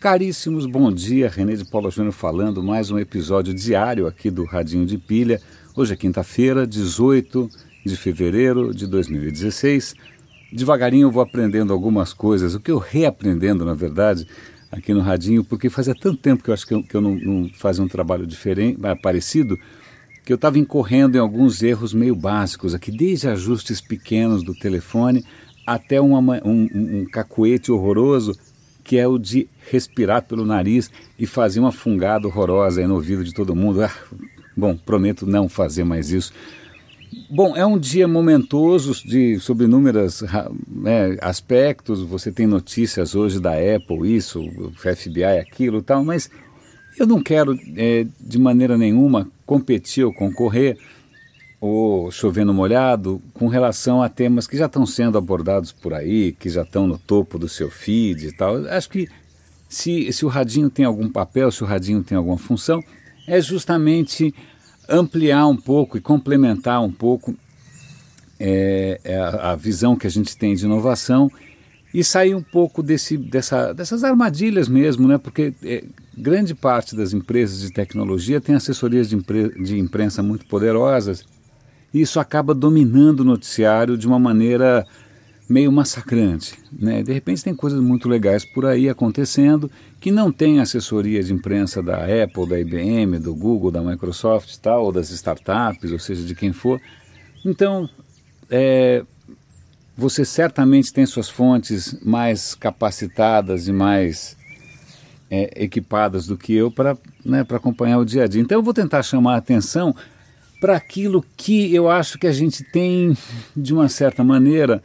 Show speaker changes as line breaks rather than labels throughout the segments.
Caríssimos, bom dia. René de Paula Júnior falando, mais um episódio diário aqui do Radinho de Pilha. Hoje é quinta-feira, 18 de fevereiro de 2016. Devagarinho eu vou aprendendo algumas coisas, o que eu reaprendendo, na verdade, aqui no Radinho, porque fazia tanto tempo que eu acho que eu, que eu não, não fazia um trabalho diferente, parecido, que eu estava incorrendo em alguns erros meio básicos aqui, desde ajustes pequenos do telefone até uma, um, um cacuete horroroso que é o de respirar pelo nariz e fazer uma fungada horrorosa no ouvido de todo mundo. Ah, bom, prometo não fazer mais isso. Bom, é um dia momentoso de, sobre inúmeros né, aspectos. Você tem notícias hoje da Apple, isso, FBI, aquilo tal, mas eu não quero é, de maneira nenhuma competir ou concorrer ou chovendo molhado com relação a temas que já estão sendo abordados por aí, que já estão no topo do seu feed e tal. Acho que se, se o radinho tem algum papel, se o radinho tem alguma função, é justamente ampliar um pouco e complementar um pouco é, é a, a, visão que a gente tem de inovação e sair um pouco desse, dessa, dessas armadilhas mesmo, né? porque é, grande parte das empresas de tecnologia tem assessorias de, impre, de imprensa muito poderosas isso acaba dominando o noticiário de uma maneira meio massacrante. Né? De repente tem coisas muito legais por aí acontecendo que não tem assessoria de imprensa da Apple, da IBM, do Google, da Microsoft tal, ou das startups, ou seja, de quem for. Então, é, você certamente tem suas fontes mais capacitadas e mais é, equipadas do que eu para né, acompanhar o dia a dia. Então eu vou tentar chamar a atenção para aquilo que eu acho que a gente tem, de uma certa maneira,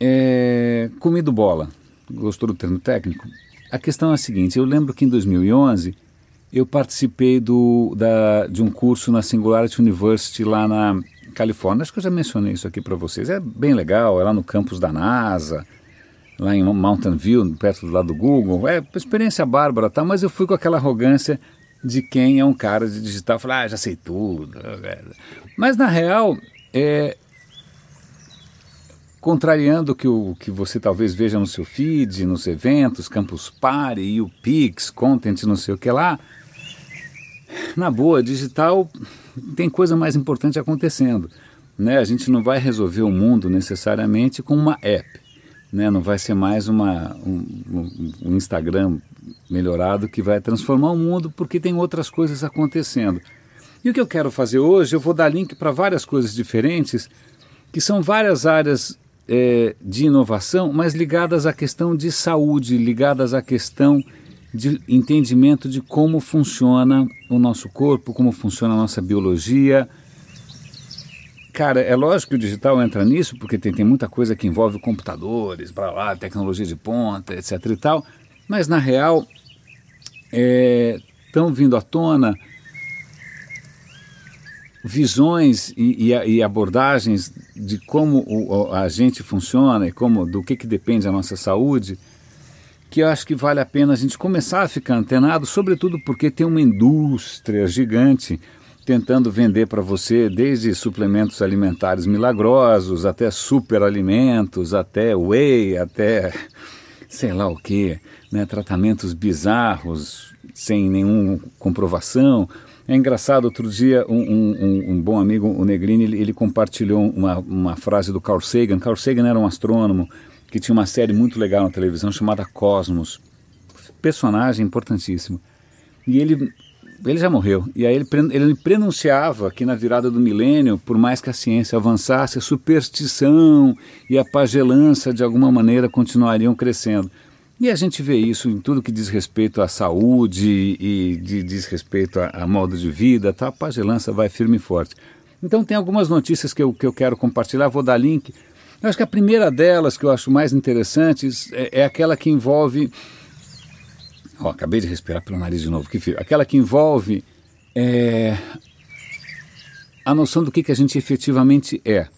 é, comido bola. Gostou do termo técnico? A questão é a seguinte: eu lembro que em 2011 eu participei do, da, de um curso na Singularity University lá na Califórnia. Acho que eu já mencionei isso aqui para vocês. É bem legal, é lá no campus da NASA, lá em Mountain View, perto do lado do Google. É experiência bárbara, tá? mas eu fui com aquela arrogância de quem é um cara de digital, falar, ah, já sei tudo. Mas na real, é, contrariando o que, o que você talvez veja no seu feed, nos eventos, Campus Party, o Pix, Content, não sei o que lá, na boa, digital tem coisa mais importante acontecendo. Né? A gente não vai resolver o mundo necessariamente com uma app. Né? Não vai ser mais uma, um, um Instagram melhorado que vai transformar o mundo, porque tem outras coisas acontecendo. E o que eu quero fazer hoje, eu vou dar link para várias coisas diferentes, que são várias áreas é, de inovação, mas ligadas à questão de saúde, ligadas à questão de entendimento de como funciona o nosso corpo, como funciona a nossa biologia. Cara, é lógico que o digital entra nisso, porque tem, tem muita coisa que envolve computadores, blá, blá, tecnologia de ponta, etc e tal, mas na real estão é, vindo à tona visões e, e, e, abordagens de como o, a gente funciona e como do que, que depende a nossa saúde, que eu acho que vale a pena a gente começar a ficar antenado, sobretudo porque tem uma indústria gigante tentando vender para você desde suplementos alimentares milagrosos até superalimentos, até whey, até sei lá o que, né, tratamentos bizarros, sem nenhuma comprovação. É engraçado, outro dia um, um, um bom amigo, o Negrini, ele, ele, compartilhou uma, uma frase do Carl Sagan. Carl Sagan era um astrônomo que tinha uma série muito legal na televisão chamada Cosmos. Personagem importantíssimo. E ele, ele já morreu. E aí ele, ele prenunciava que na virada do milênio, por mais que a ciência avançasse, a superstição e a pagelança de alguma maneira continuariam crescendo. E a gente vê isso em tudo que diz respeito à saúde e de, diz respeito a, a, modo de vida, tá? a pagelança vai firme e forte. Então tem algumas notícias que eu, que eu quero compartilhar, vou dar link. Eu acho que a primeira delas, que eu acho mais interessante, é, é aquela que envolve... Oh, acabei de respirar pelo nariz de novo, que fio. Aquela que envolve é, a noção do que, que a gente efetivamente é.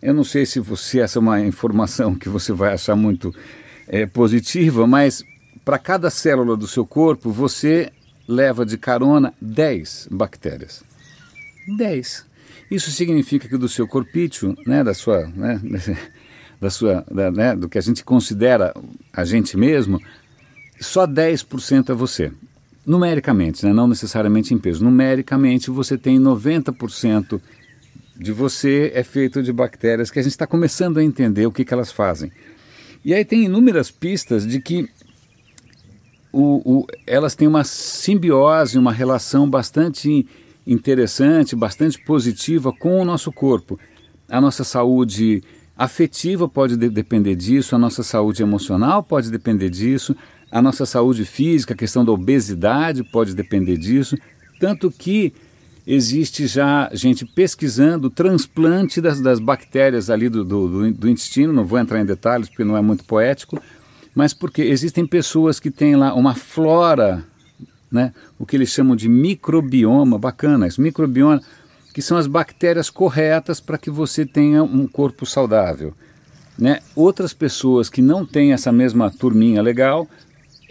Eu não sei se você essa é uma informação que você vai achar muito é, positiva, mas para cada célula do seu corpo você leva de carona 10 bactérias. 10. Isso significa que do seu corpício, né, da sua, né, da sua, da, né, do que a gente considera a gente mesmo, só 10% é você. Numericamente, né? não necessariamente em peso. Numericamente, você tem 90% de você é feito de bactérias que a gente está começando a entender o que, que elas fazem. E aí tem inúmeras pistas de que o, o, elas têm uma simbiose, uma relação bastante interessante, bastante positiva com o nosso corpo. A nossa saúde afetiva pode de depender disso, a nossa saúde emocional pode depender disso, a nossa saúde física, a questão da obesidade pode depender disso, tanto que existe já gente pesquisando o transplante das, das bactérias ali do, do, do, intestino, não vou entrar em detalhes porque não é muito poético, mas porque existem pessoas que têm lá uma flora, né, o que eles chamam de microbioma, bacana, isso, microbioma, que são as bactérias corretas para que você tenha um corpo saudável. Né? Outras pessoas que não têm essa mesma turminha legal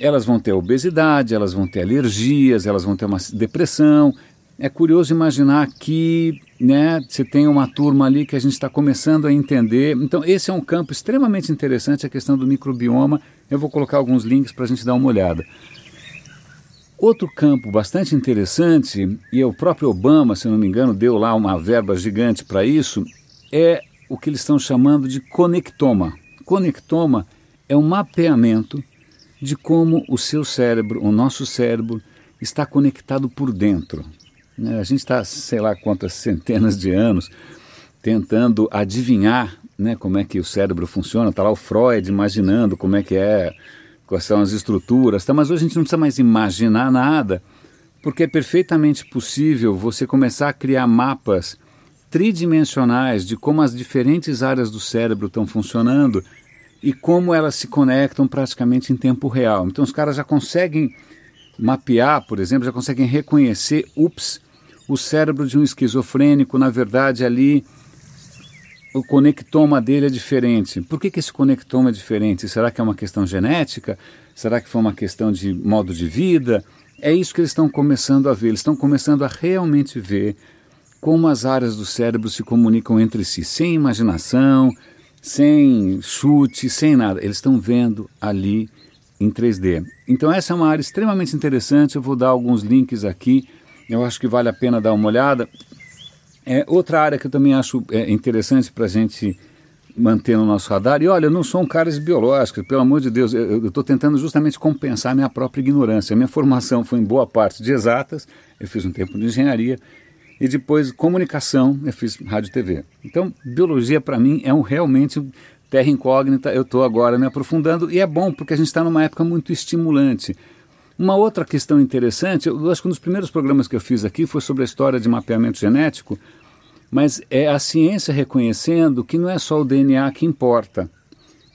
elas vão ter obesidade, elas vão ter alergias, elas vão ter uma depressão. É curioso imaginar que né, você tem uma turma ali que a gente está começando a entender. Então, esse é um campo extremamente interessante, a questão do microbioma. Eu vou colocar alguns links para a gente dar uma olhada. Outro campo bastante interessante, e o próprio Obama, se não me engano, deu lá uma verba gigante para isso, é o que eles estão chamando de conectoma. Conectoma é um mapeamento de como o seu cérebro, o nosso cérebro, está conectado por dentro. Né? A gente está, sei lá quantas centenas de anos, tentando adivinhar né, como é que o cérebro funciona. Está lá o Freud imaginando como é que é, quais são as estruturas, tá? mas hoje a gente não precisa mais imaginar nada, porque é perfeitamente possível você começar a criar mapas tridimensionais de como as diferentes áreas do cérebro estão funcionando e como elas se conectam praticamente em tempo real. Então os caras já conseguem mapear, por exemplo, já conseguem reconhecer, ups, o cérebro de um esquizofrênico, na verdade ali o conectoma dele é diferente. Por que, que esse conectoma é diferente? Será que é uma questão genética? Será que foi uma questão de modo de vida? É isso que eles estão começando a ver. Eles estão começando a realmente ver como as áreas do cérebro se comunicam entre si, sem imaginação, sem chute, sem nada. Eles estão vendo ali em 3D. Então essa é uma área extremamente interessante. Eu vou dar alguns links aqui. Eu acho que vale a pena dar uma olhada. É outra área que eu também acho é, interessante para a gente manter no nosso radar. E olha, eu não sou um cara de biológica, pelo amor de Deus, eu estou tentando justamente compensar minha própria ignorância. A minha formação foi em boa parte de exatas, eu fiz um tempo de engenharia, e depois comunicação, eu fiz rádio e TV. Então, biologia para mim é um realmente terra incógnita, eu estou agora me aprofundando e é bom porque a gente está numa época muito estimulante. Uma outra questão interessante, eu acho que um dos primeiros programas que eu fiz aqui foi sobre a história de mapeamento genético, mas é a ciência reconhecendo que não é só o DNA que importa.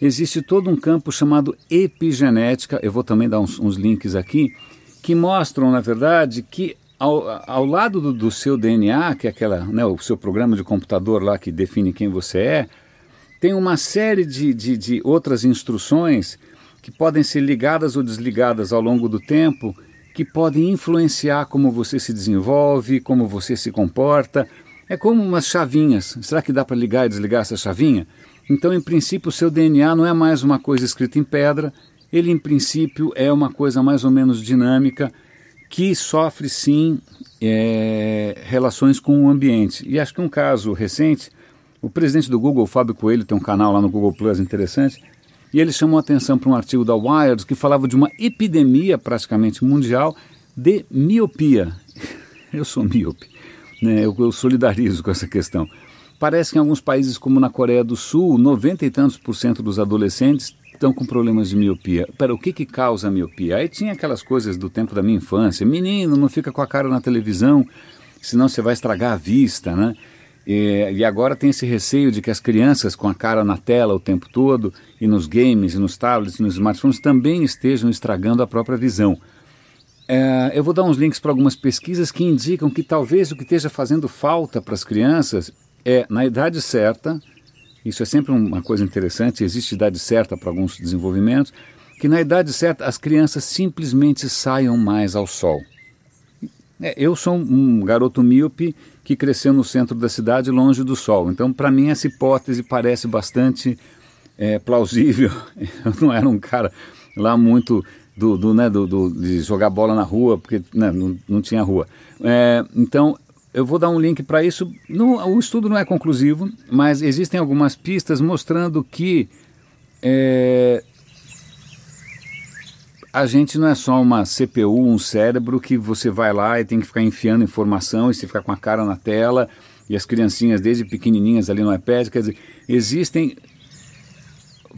Existe todo um campo chamado epigenética, eu vou também dar uns, uns links aqui, que mostram, na verdade, que ao, ao lado do, do, seu DNA, que é aquela, né, o seu programa de computador lá que define quem você é, tem uma série de, de, de outras instruções que podem ser ligadas ou desligadas ao longo do tempo, que podem influenciar como você se desenvolve, como você se comporta. É como umas chavinhas. Será que dá para ligar e desligar essa chavinha? Então, em princípio, o seu DNA não é mais uma coisa escrita em pedra, ele, em princípio, é uma coisa mais ou menos dinâmica que sofre sim é, relações com o ambiente. E acho que um caso recente, o presidente do Google, Fábio Coelho, tem um canal lá no Google Plus interessante, e ele chamou atenção para um artigo da Wired que falava de uma epidemia praticamente mundial de miopia. Eu sou míope, né? eu, eu solidarizo com essa questão. Parece que em alguns países, como na Coreia do Sul, 90 e tantos por cento dos adolescentes estão com problemas de miopia. Pera, o que que causa a miopia? Aí tinha aquelas coisas do tempo da minha infância. Menino, não fica com a cara na televisão, senão você vai estragar a vista, né? E, e, agora tem esse receio de que as crianças com a cara na tela o tempo todo, e nos games, e nos tablets, e nos smartphones, também estejam estragando a própria visão. É, eu vou dar uns links para algumas pesquisas que indicam que talvez o que esteja fazendo falta para as crianças é, na idade certa, isso é sempre uma coisa interessante, existe idade certa para alguns desenvolvimentos, que na idade certa as crianças simplesmente saiam mais ao sol. É, eu sou um garoto míope que cresceu no centro da cidade, longe do sol. Então, para mim, essa hipótese parece bastante é, plausível. Eu não era um cara lá muito do, do, né, do, do, de jogar bola na rua, porque né, não, não tinha rua. É, então, eu vou dar um link para isso. O estudo não é conclusivo, mas existem algumas pistas mostrando que é, a gente não é só uma CPU, um cérebro que você vai lá e tem que ficar enfiando informação e você ficar com a cara na tela e as criancinhas desde pequenininhas ali no iPad. Quer dizer, existem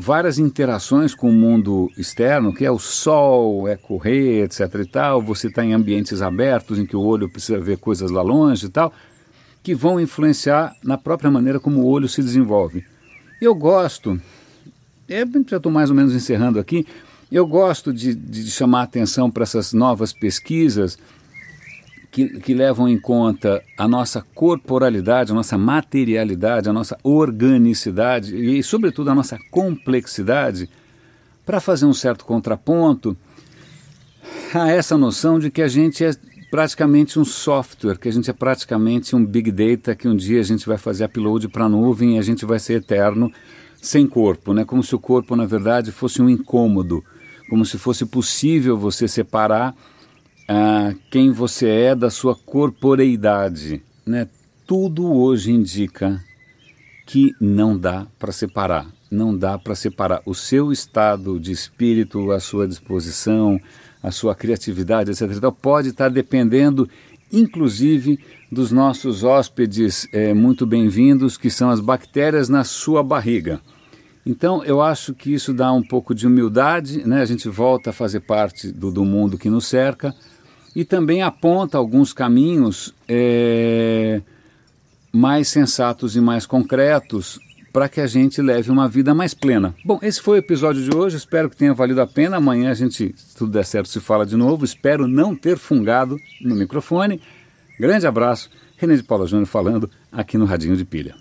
várias interações com o mundo externo, que é o sol, é correr, etc e tal, você está em ambientes abertos em que o olho precisa ver coisas lá longe e tal, que vão influenciar na própria maneira como o olho se desenvolve. Eu gosto, é, já estou mais ou menos encerrando aqui, eu gosto de, de chamar atenção para essas novas pesquisas que, que levam em conta a nossa corporalidade, a nossa materialidade, a nossa organicidade e, sobretudo, a nossa complexidade, para fazer um certo contraponto a essa noção de que a gente é praticamente um software, que a gente é praticamente um big data, que um dia a gente vai fazer upload para a nuvem e a gente vai ser eterno sem corpo, né? como se o corpo, na verdade, fosse um incômodo, como se fosse possível você separar ah, quem você é da sua corporeidade. Né? Tudo hoje indica que não dá para separar. Não dá para separar o seu estado de espírito, a sua disposição, a sua criatividade, etc. Então, pode estar dependendo, inclusive, dos nossos hóspedes é, muito bem-vindos, que são as bactérias na sua barriga. Então, eu acho que isso dá um pouco de humildade, né? a gente volta a fazer parte do, do mundo que nos cerca, e também aponta alguns caminhos é, mais sensatos e mais concretos para que a gente leve uma vida mais plena. Bom, esse foi o episódio de hoje, espero que tenha valido a pena. Amanhã a gente, se tudo der certo, se fala de novo. Espero não ter fungado no microfone. Grande abraço, René de Paula Júnior falando aqui no Radinho de Pilha.